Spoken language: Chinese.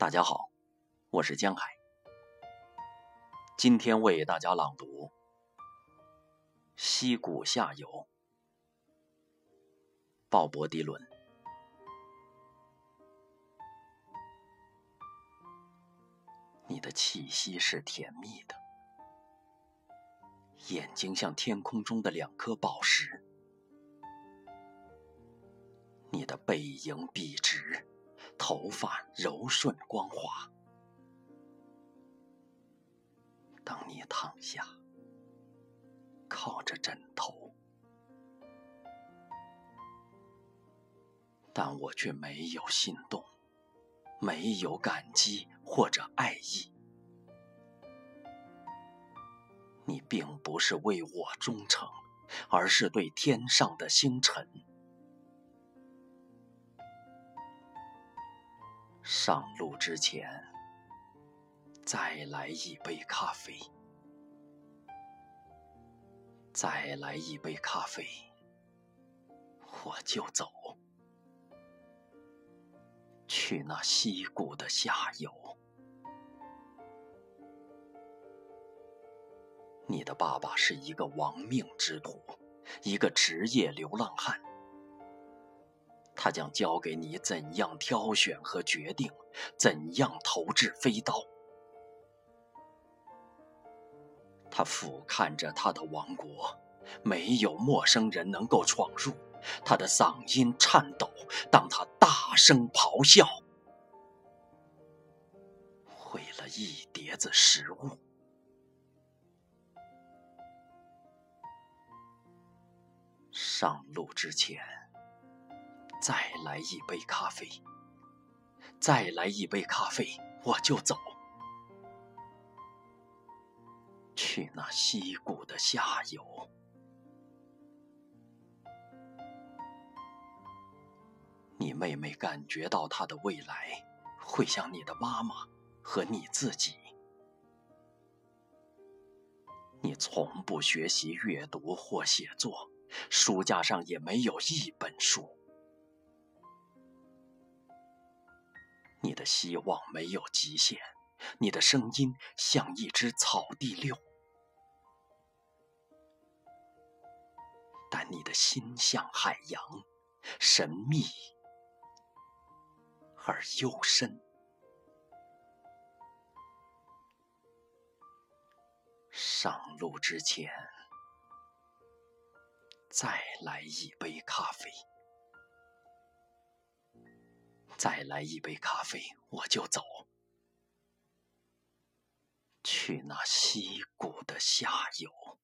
大家好，我是江海。今天为大家朗读《溪谷下游》，鲍勃·迪伦。你的气息是甜蜜的，眼睛像天空中的两颗宝石，你的背影笔直。头发柔顺光滑。当你躺下，靠着枕头，但我却没有心动，没有感激或者爱意。你并不是为我忠诚，而是对天上的星辰。上路之前，再来一杯咖啡，再来一杯咖啡，我就走，去那溪谷的下游。你的爸爸是一个亡命之徒，一个职业流浪汉。他将教给你怎样挑选和决定，怎样投掷飞刀。他俯瞰着他的王国，没有陌生人能够闯入。他的嗓音颤抖，当他大声咆哮，为了一碟子食物。上路之前。再来一杯咖啡，再来一杯咖啡，我就走，去那溪谷的下游。你妹妹感觉到她的未来会像你的妈妈和你自己。你从不学习阅读或写作，书架上也没有一本书。希望没有极限，你的声音像一只草地六，但你的心像海洋，神秘而幽深。上路之前，再来一杯咖啡。再来一杯咖啡，我就走，去那溪谷的下游。